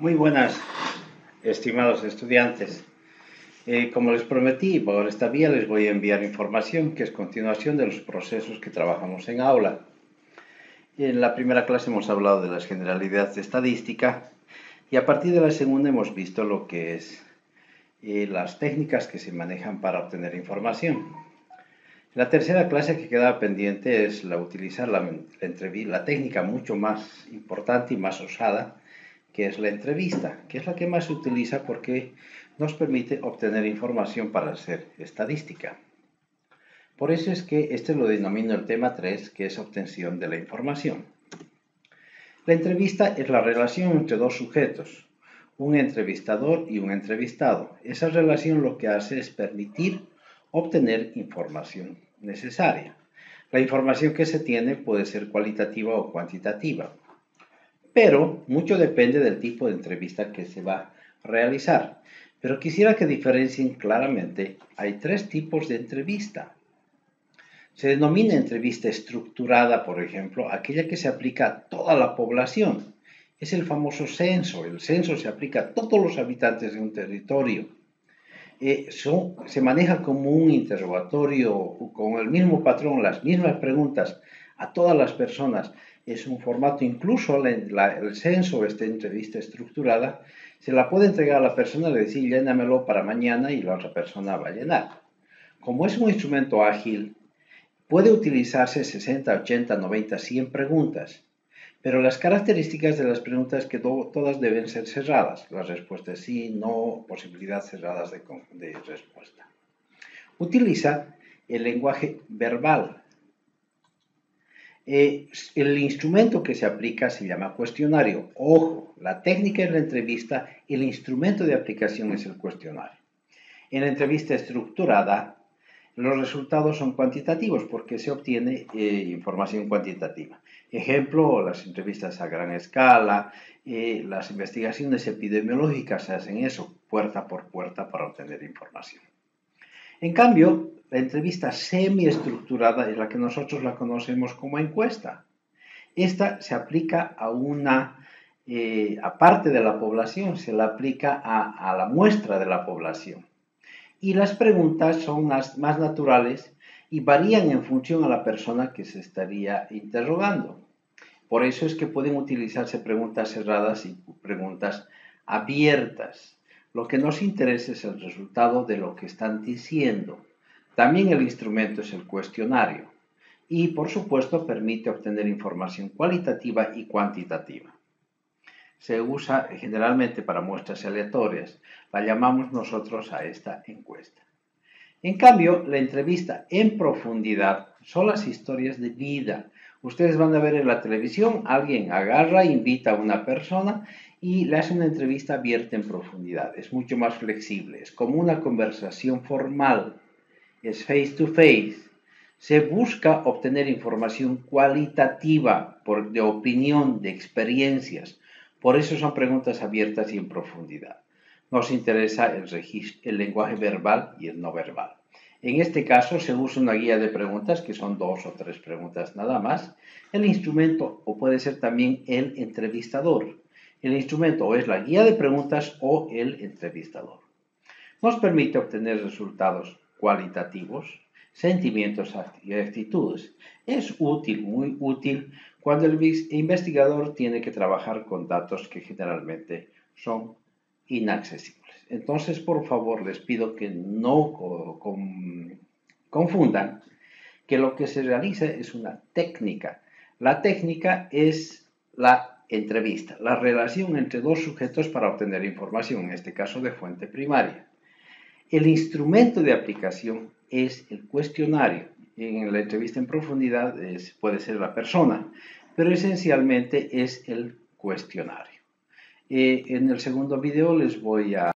Muy buenas, estimados estudiantes. Eh, como les prometí, por esta vía les voy a enviar información que es continuación de los procesos que trabajamos en aula. En la primera clase hemos hablado de las generalidades de estadística y a partir de la segunda hemos visto lo que es eh, las técnicas que se manejan para obtener información. La tercera clase que quedaba pendiente es la utilizar la, la técnica mucho más importante y más usada que es la entrevista, que es la que más se utiliza porque nos permite obtener información para hacer estadística. Por eso es que este lo denomino el tema 3, que es obtención de la información. La entrevista es la relación entre dos sujetos, un entrevistador y un entrevistado. Esa relación lo que hace es permitir obtener información necesaria. La información que se tiene puede ser cualitativa o cuantitativa pero mucho depende del tipo de entrevista que se va a realizar. Pero quisiera que diferencien claramente, hay tres tipos de entrevista. Se denomina entrevista estructurada, por ejemplo, aquella que se aplica a toda la población. Es el famoso censo. El censo se aplica a todos los habitantes de un territorio. Eh, se maneja como un interrogatorio con el mismo patrón, las mismas preguntas a todas las personas es un formato, incluso el censo, esta entrevista estructurada, se la puede entregar a la persona, le decir, llénamelo para mañana y la otra persona va a llenar. Como es un instrumento ágil, puede utilizarse 60, 80, 90, 100 preguntas, pero las características de las preguntas que todas deben ser cerradas. Las respuestas sí, no, posibilidad cerradas de respuesta. Utiliza el lenguaje verbal, eh, el instrumento que se aplica se llama cuestionario. Ojo, la técnica es la entrevista, el instrumento de aplicación es el cuestionario. En la entrevista estructurada, los resultados son cuantitativos porque se obtiene eh, información cuantitativa. Ejemplo, las entrevistas a gran escala, eh, las investigaciones epidemiológicas se hacen eso, puerta por puerta para obtener información. En cambio, la entrevista semiestructurada es la que nosotros la conocemos como encuesta. Esta se aplica a una, eh, aparte de la población, se la aplica a, la muestra de la población. Y las preguntas son las más naturales y varían en función a la persona que se estaría interrogando. Por eso es que pueden utilizarse preguntas cerradas y preguntas abiertas. Lo que nos interesa es el resultado de lo que están diciendo. También el instrumento es el cuestionario y por supuesto permite obtener información cualitativa y cuantitativa. Se usa generalmente para muestras aleatorias. La llamamos nosotros a esta encuesta. En cambio, la entrevista en profundidad son las historias de vida. Ustedes van a ver en la televisión, alguien agarra, invita a una persona y le hace una entrevista abierta en profundidad. Es mucho más flexible, es como una conversación formal, es face to face. Se busca obtener información cualitativa por, de opinión, de experiencias. Por eso son preguntas abiertas y en profundidad. Nos interesa el, el lenguaje verbal y el no verbal. En este caso se usa una guía de preguntas, que son dos o tres preguntas nada más. El instrumento, o puede ser también el entrevistador. El instrumento es la guía de preguntas o el entrevistador. Nos permite obtener resultados cualitativos, sentimientos y actitudes. Es útil, muy útil, cuando el investigador tiene que trabajar con datos que generalmente son inaccesibles. Entonces, por favor, les pido que no confundan que lo que se realiza es una técnica. La técnica es la entrevista, la relación entre dos sujetos para obtener información, en este caso de fuente primaria. El instrumento de aplicación es el cuestionario. En la entrevista en profundidad puede ser la persona, pero esencialmente es el cuestionario. Eh, en el segundo video les voy a